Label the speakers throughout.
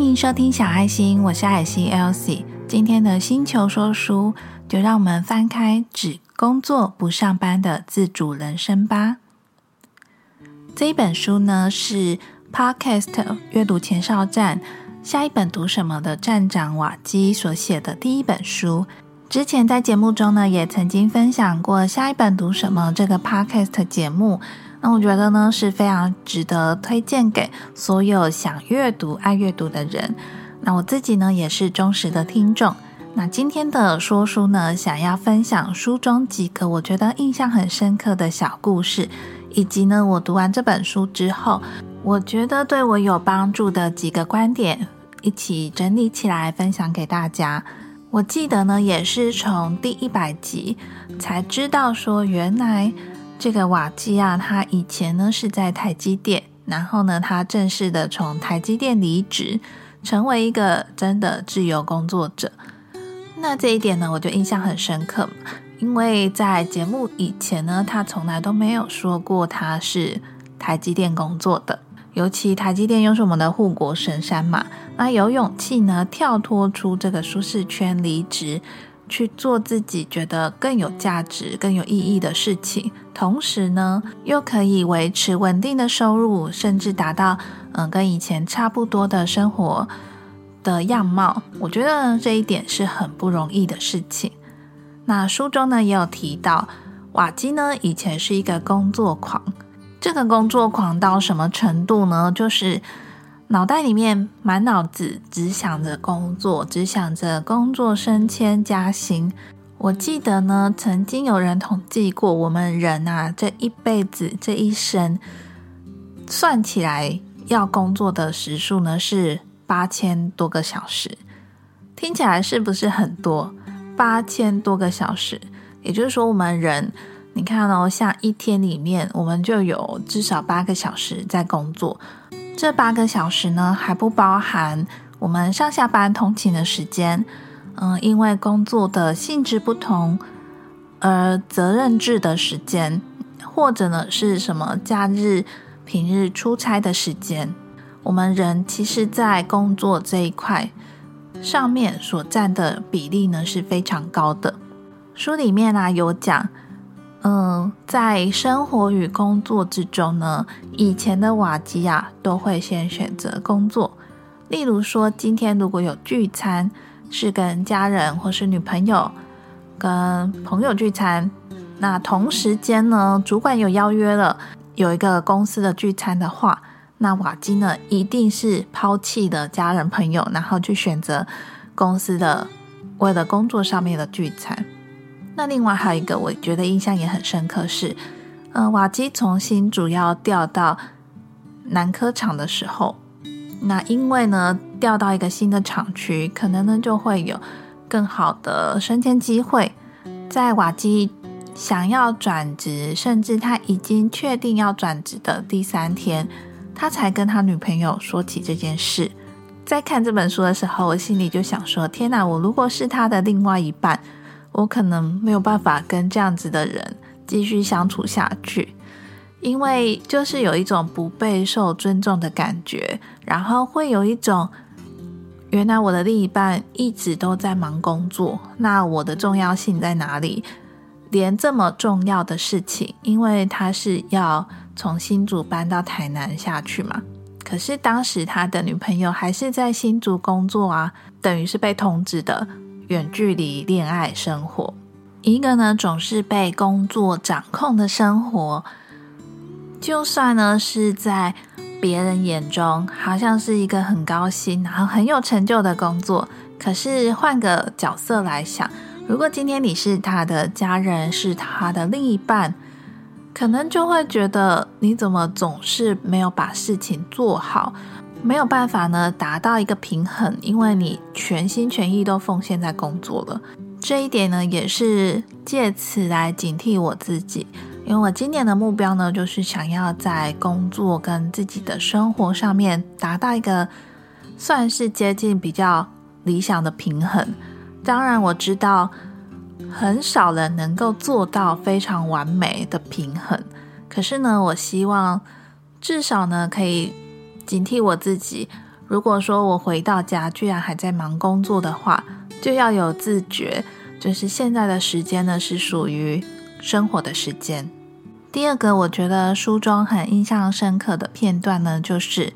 Speaker 1: 欢迎收听小爱心，我是爱心 Elsie。今天的星球说书，就让我们翻开《只工作不上班的自主人生》吧。这一本书呢，是 Podcast 阅读前哨站下一本读什么的站长瓦基所写的第一本书。之前在节目中呢，也曾经分享过下一本读什么这个 Podcast 节目。那我觉得呢是非常值得推荐给所有想阅读、爱阅读的人。那我自己呢也是忠实的听众。那今天的说书呢，想要分享书中几个我觉得印象很深刻的小故事，以及呢我读完这本书之后，我觉得对我有帮助的几个观点，一起整理起来分享给大家。我记得呢也是从第一百集才知道说原来。这个瓦基啊，他以前呢是在台积电，然后呢，他正式的从台积电离职，成为一个真的自由工作者。那这一点呢，我就印象很深刻，因为在节目以前呢，他从来都没有说过他是台积电工作的。尤其台积电又是我们的护国神山嘛，那有勇气呢跳脱出这个舒适圈离职。去做自己觉得更有价值、更有意义的事情，同时呢，又可以维持稳定的收入，甚至达到嗯跟以前差不多的生活的样貌。我觉得这一点是很不容易的事情。那书中呢也有提到，瓦基呢以前是一个工作狂，这个工作狂到什么程度呢？就是。脑袋里面满脑子只想着工作，只想着工作升迁加薪。我记得呢，曾经有人统计过，我们人啊这一辈子这一生算起来要工作的时数呢是八千多个小时。听起来是不是很多？八千多个小时，也就是说，我们人你看哦，像一天里面我们就有至少八个小时在工作。这八个小时呢，还不包含我们上下班通勤的时间。嗯，因为工作的性质不同，而责任制的时间，或者呢是什么假日、平日出差的时间，我们人其实，在工作这一块上面所占的比例呢是非常高的。书里面啊有讲。嗯，在生活与工作之中呢，以前的瓦基亚都会先选择工作。例如说，今天如果有聚餐，是跟家人或是女朋友、跟朋友聚餐，那同时间呢，主管有邀约了，有一个公司的聚餐的话，那瓦基呢一定是抛弃的家人朋友，然后去选择公司的为了工作上面的聚餐。那另外还有一个，我觉得印象也很深刻是，嗯，瓦基从新主要调到南科厂的时候，那因为呢调到一个新的厂区，可能呢就会有更好的升迁机会。在瓦基想要转职，甚至他已经确定要转职的第三天，他才跟他女朋友说起这件事。在看这本书的时候，我心里就想说：天哪，我如果是他的另外一半。我可能没有办法跟这样子的人继续相处下去，因为就是有一种不备受尊重的感觉，然后会有一种原来我的另一半一直都在忙工作，那我的重要性在哪里？连这么重要的事情，因为他是要从新竹搬到台南下去嘛，可是当时他的女朋友还是在新竹工作啊，等于是被通知的。远距离恋爱生活，一个呢总是被工作掌控的生活，就算呢是在别人眼中好像是一个很高薪，然后很有成就的工作，可是换个角色来想，如果今天你是他的家人，是他的另一半，可能就会觉得你怎么总是没有把事情做好。没有办法呢，达到一个平衡，因为你全心全意都奉献在工作了。这一点呢，也是借此来警惕我自己，因为我今年的目标呢，就是想要在工作跟自己的生活上面达到一个算是接近比较理想的平衡。当然，我知道很少人能够做到非常完美的平衡，可是呢，我希望至少呢，可以。警惕我自己，如果说我回到家居然还在忙工作的话，就要有自觉，就是现在的时间呢是属于生活的时间。第二个，我觉得书中很印象深刻的片段呢，就是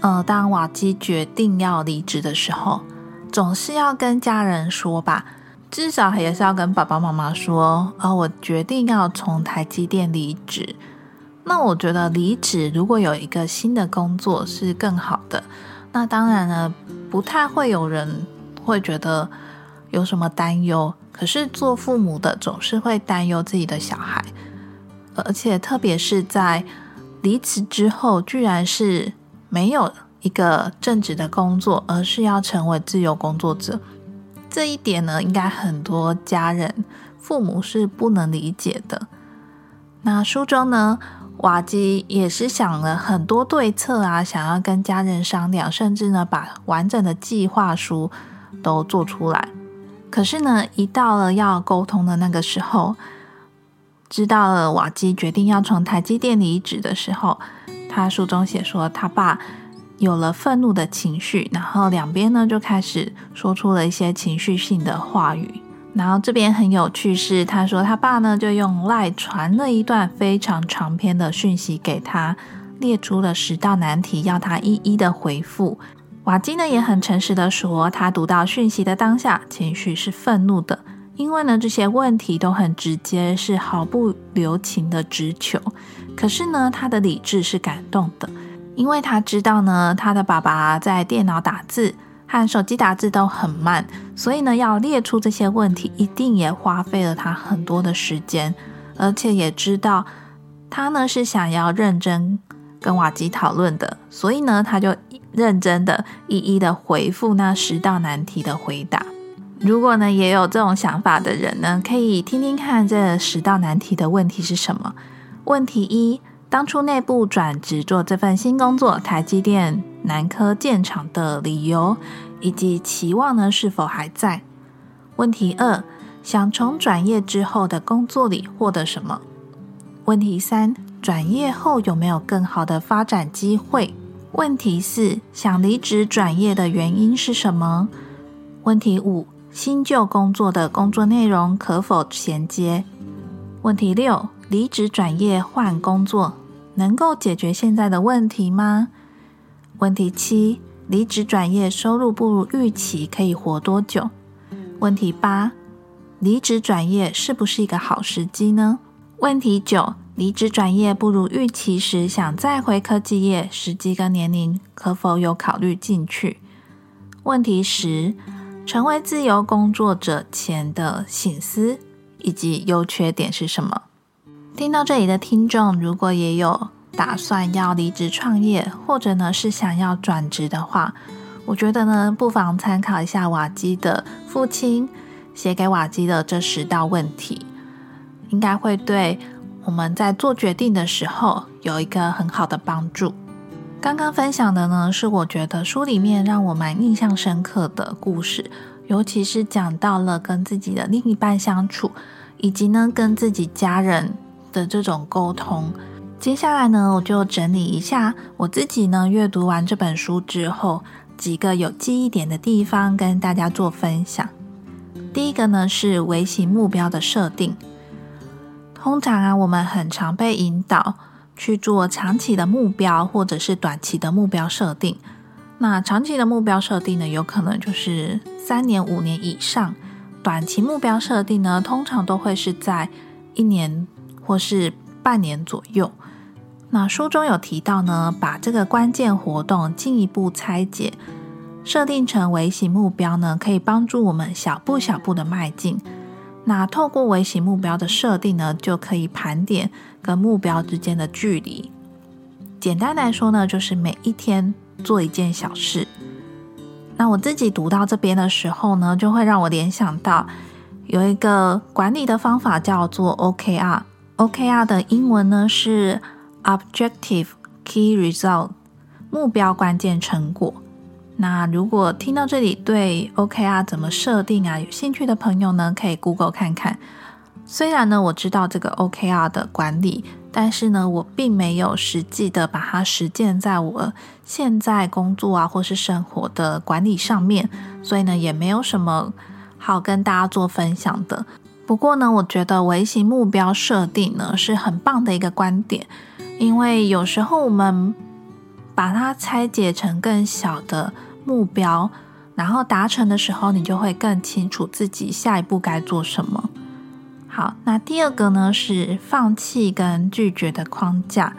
Speaker 1: 呃，当瓦基决定要离职的时候，总是要跟家人说吧，至少也是要跟爸爸妈妈说，啊，我决定要从台积电离职。那我觉得离职如果有一个新的工作是更好的。那当然呢，不太会有人会觉得有什么担忧。可是做父母的总是会担忧自己的小孩，而且特别是在离职之后，居然是没有一个正职的工作，而是要成为自由工作者。这一点呢，应该很多家人、父母是不能理解的。那书中呢？瓦基也是想了很多对策啊，想要跟家人商量，甚至呢把完整的计划书都做出来。可是呢，一到了要沟通的那个时候，知道了瓦基决定要从台积电离职的时候，他书中写说他爸有了愤怒的情绪，然后两边呢就开始说出了一些情绪性的话语。然后这边很有趣是，他说他爸呢就用赖传了一段非常长篇的讯息给他，列出了十道难题，要他一一的回复。瓦基呢也很诚实的说，他读到讯息的当下，情绪是愤怒的，因为呢这些问题都很直接，是毫不留情的直球。可是呢他的理智是感动的，因为他知道呢他的爸爸在电脑打字。和手机打字都很慢，所以呢，要列出这些问题，一定也花费了他很多的时间，而且也知道他呢是想要认真跟瓦吉讨论的，所以呢，他就认真的一一的回复那十道难题的回答。如果呢也有这种想法的人呢，可以听听看这十道难题的问题是什么。问题一：当初内部转职做这份新工作，台积电。南科建厂的理由以及期望呢是否还在？问题二，想从转业之后的工作里获得什么？问题三，转业后有没有更好的发展机会？问题四，想离职转业的原因是什么？问题五，新旧工作的工作内容可否衔接？问题六，离职转业换工作能够解决现在的问题吗？问题七：离职转业收入不如预期，可以活多久？问题八：离职转业是不是一个好时机呢？问题九：离职转业不如预期时，想再回科技业，时机跟年龄可否有考虑进去？问题十：成为自由工作者前的醒思以及优缺点是什么？听到这里的听众，如果也有。打算要离职创业，或者呢是想要转职的话，我觉得呢不妨参考一下瓦基的父亲写给瓦基的这十道问题，应该会对我们在做决定的时候有一个很好的帮助。刚刚分享的呢是我觉得书里面让我蛮印象深刻的故事，尤其是讲到了跟自己的另一半相处，以及呢跟自己家人的这种沟通。接下来呢，我就整理一下我自己呢阅读完这本书之后几个有记忆点的地方，跟大家做分享。第一个呢是微型目标的设定。通常啊，我们很常被引导去做长期的目标，或者是短期的目标设定。那长期的目标设定呢，有可能就是三年、五年以上；短期目标设定呢，通常都会是在一年或是半年左右。那书中有提到呢，把这个关键活动进一步拆解，设定成微型目标呢，可以帮助我们小步小步的迈进。那透过微型目标的设定呢，就可以盘点跟目标之间的距离。简单来说呢，就是每一天做一件小事。那我自己读到这边的时候呢，就会让我联想到有一个管理的方法叫做 OKR。OKR 的英文呢是。Objective Key Result 目标关键成果。那如果听到这里对 OKR 怎么设定啊有兴趣的朋友呢，可以 Google 看看。虽然呢我知道这个 OKR 的管理但是呢，我并没有实际的把它实践在我现在工作啊或是生活的管理上面，所以呢，也没有什么好跟大家做分享的。不过呢，我觉得微型目标设定呢是很棒的一个观点，因为有时候我们把它拆解成更小的目标，然后达成的时候，你就会更清楚自己下一步该做什么。好，那第二个呢是放弃跟拒绝的框架。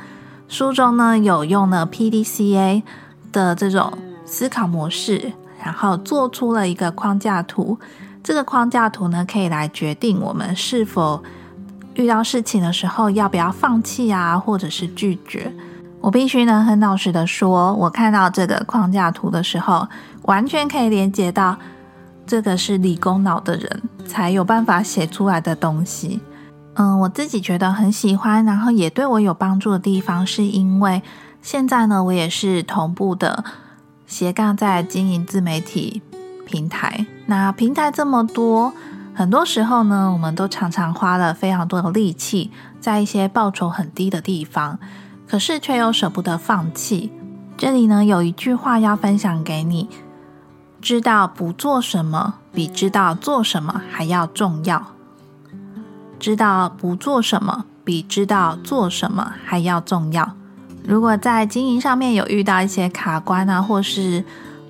Speaker 1: 书中呢有用了 PDCA 的这种思考模式，然后做出了一个框架图。这个框架图呢可以来决定我们是否遇到事情的时候要不要放弃啊，或者是拒绝。我必须呢很老实的说，我看到这个框架图的时候，完全可以连接到。这个是理工脑的人才有办法写出来的东西。嗯，我自己觉得很喜欢，然后也对我有帮助的地方，是因为现在呢，我也是同步的斜杠在经营自媒体平台。那平台这么多，很多时候呢，我们都常常花了非常多的力气在一些报酬很低的地方，可是却又舍不得放弃。这里呢，有一句话要分享给你。知道不做什么比知道做什么还要重要。知道不做什么比知道做什么还要重要。如果在经营上面有遇到一些卡关啊，或是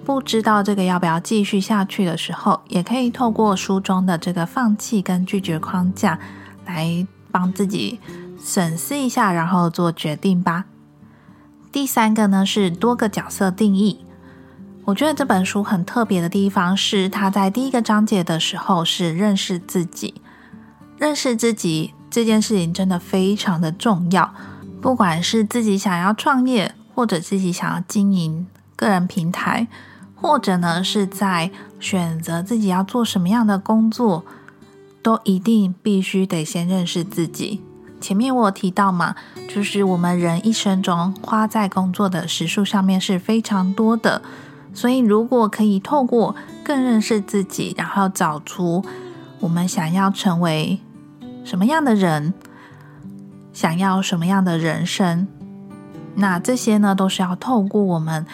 Speaker 1: 不知道这个要不要继续下去的时候，也可以透过书中的这个放弃跟拒绝框架来帮自己审视一下，然后做决定吧。第三个呢是多个角色定义。我觉得这本书很特别的地方是，他在第一个章节的时候是认识自己。认识自己这件事情真的非常的重要，不管是自己想要创业，或者自己想要经营个人平台，或者呢是在选择自己要做什么样的工作，都一定必须得先认识自己。前面我提到嘛，就是我们人一生中花在工作的时数上面是非常多的。所以，如果可以透过更认识自己，然后找出我们想要成为什么样的人，想要什么样的人生，那这些呢，都是要透过我们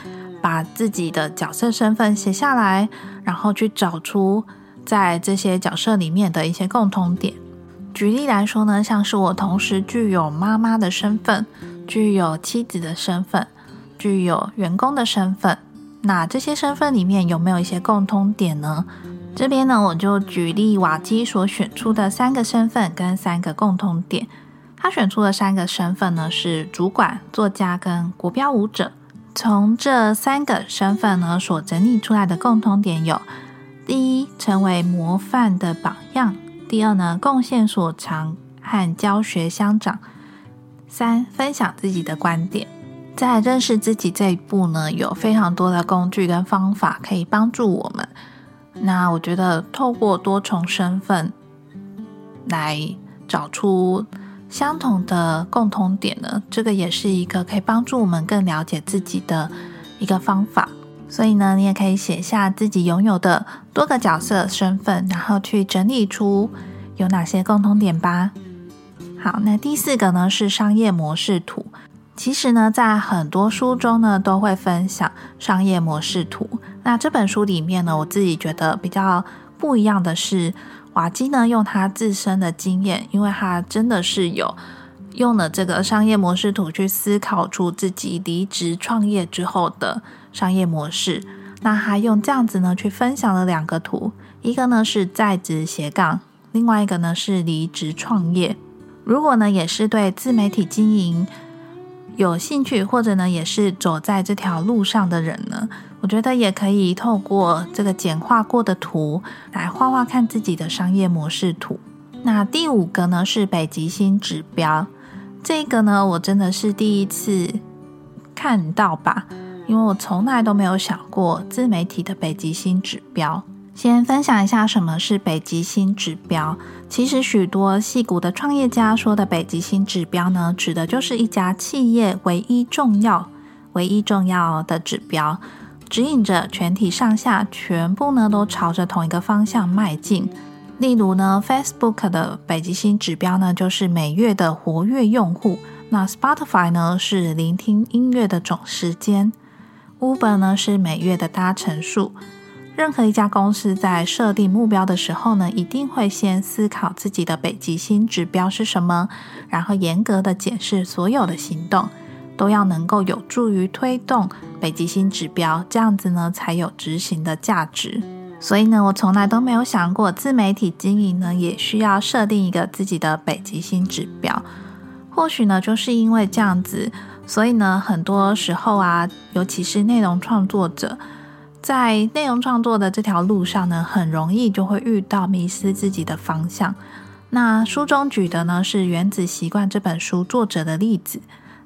Speaker 1: 把自己的角色身份写下来，然后去找出在这些角色里面的一些共同点。举例来说呢，像是我同时具有妈妈的身份，具有妻子的身份，具有员工的身份。那这些身份里面有没有一些共通点呢？这边呢，我就举例瓦基所选出的三个身份跟三个共通点。他选出的三个身份呢是主管、作家跟国标舞者。从这三个身份呢所整理出来的共通点有：第一，成为模范的榜样；第二呢，贡献所长和教学相长；三，分享自己的观点。在认识自己这一步呢，有非常多的工具跟方法可以帮助我们。那我觉得透过多重身份来找出相同的共同点呢，这个也是一个可以帮助我们更了解自己的一个方法。所以呢，你也可以写下自己拥有的多个角色身份，然后去整理出有哪些共同点吧。好，那第四个呢是商业模式图。其实呢，在很多书中呢，都会分享商业模式图。那这本书里面呢，我自己觉得比较不一样的是，瓦基呢用他自身的经验，因为他真的是有用了这个商业模式图去思考出自己离职创业之后的商业模式。那他用这样子呢去分享了两个图，一个呢是在职斜杠，另外一个呢是离职创业。如果呢也是对自媒体经营。有兴趣或者呢，也是走在这条路上的人呢，我觉得也可以透过这个简化过的图来画画看自己的商业模式图。那第五个呢是北极星指标，这个呢我真的是第一次看到吧，因为我从来都没有想过自媒体的北极星指标。先分享一下什么是北极星指标。其实，许多戏骨的创业家说的北极星指标呢，指的就是一家企业唯一重要、唯一重要的指标，指引着全体上下全部呢都朝着同一个方向迈进。例如呢，Facebook 的北极星指标呢，就是每月的活跃用户那 Spotify 呢是聆听音乐的总时间，Uber 呢是每月的搭乘数。任何一家公司在设定目标的时候呢，一定会先思考自己的北极星指标是什么，然后严格的检视所有的行动，都要能够有助于推动北极星指标，这样子呢才有执行的价值。所以呢，我从来都没有想过自媒体经营呢也需要设定一个自己的北极星指标。或许呢，就是因为这样子，所以呢，很多时候啊，尤其是内容创作者。在内容创作的这条路上呢，很容易就会遇到迷失自己的方向。那书中举的呢是《原子习惯》这本书作者的例子。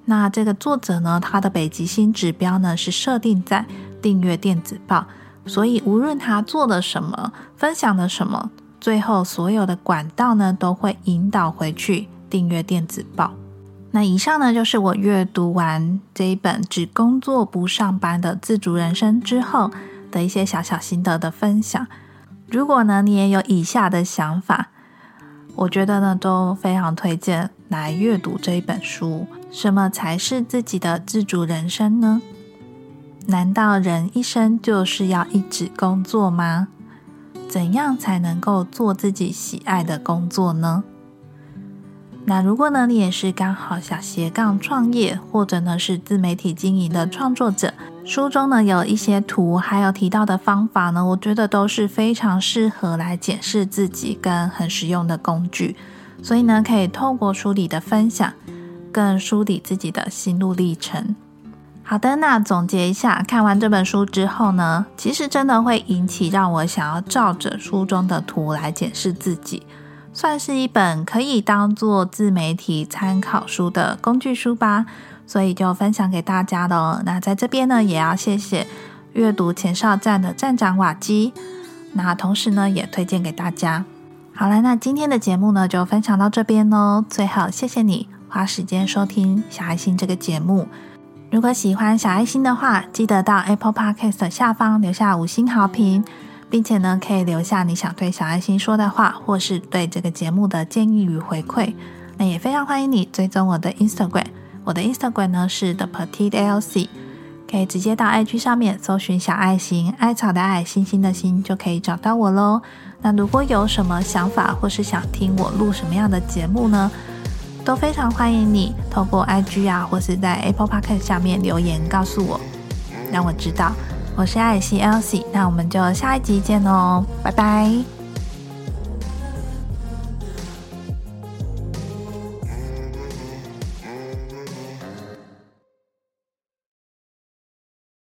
Speaker 1: 那这个作者呢，他的北极星指标呢是设定在订阅电子报，所以无论他做了什么，分享了什么，最后所有的管道呢都会引导回去订阅电子报。那以上呢，就是我阅读完这一本《只工作不上班的自主人生》之后的一些小小心得的分享。如果呢，你也有以下的想法，我觉得呢，都非常推荐来阅读这一本书。什么才是自己的自主人生呢？难道人一生就是要一直工作吗？怎样才能够做自己喜爱的工作呢？那如果呢，你也是刚好想斜杠创业，或者呢是自媒体经营的创作者，书中呢有一些图，还有提到的方法呢，我觉得都是非常适合来检视自己跟很实用的工具。所以呢，可以透过书里的分享，更梳理自己的心路历程。好的，那总结一下，看完这本书之后呢，其实真的会引起让我想要照着书中的图来检视自己。算是一本可以当做自媒体参考书的工具书吧，所以就分享给大家了。那在这边呢，也要谢谢阅读前哨站的站长瓦基，那同时呢，也推荐给大家。好了，那今天的节目呢，就分享到这边喽。最后，谢谢你花时间收听小爱心这个节目。如果喜欢小爱心的话，记得到 Apple Podcast 下方留下五星好评。并且呢，可以留下你想对小爱心说的话，或是对这个节目的建议与回馈。那也非常欢迎你追踪我的 Instagram，我的 Instagram 呢是 The Petite Elsie，可以直接到 IG 上面搜寻小爱心，艾草的爱，星星的星，就可以找到我喽。那如果有什么想法，或是想听我录什么样的节目呢，都非常欢迎你透过 IG 啊，或是在 Apple Podcast 下面留言告诉我，让我知道。我是艾希 Elsie，那我们就下一集见喽，拜拜。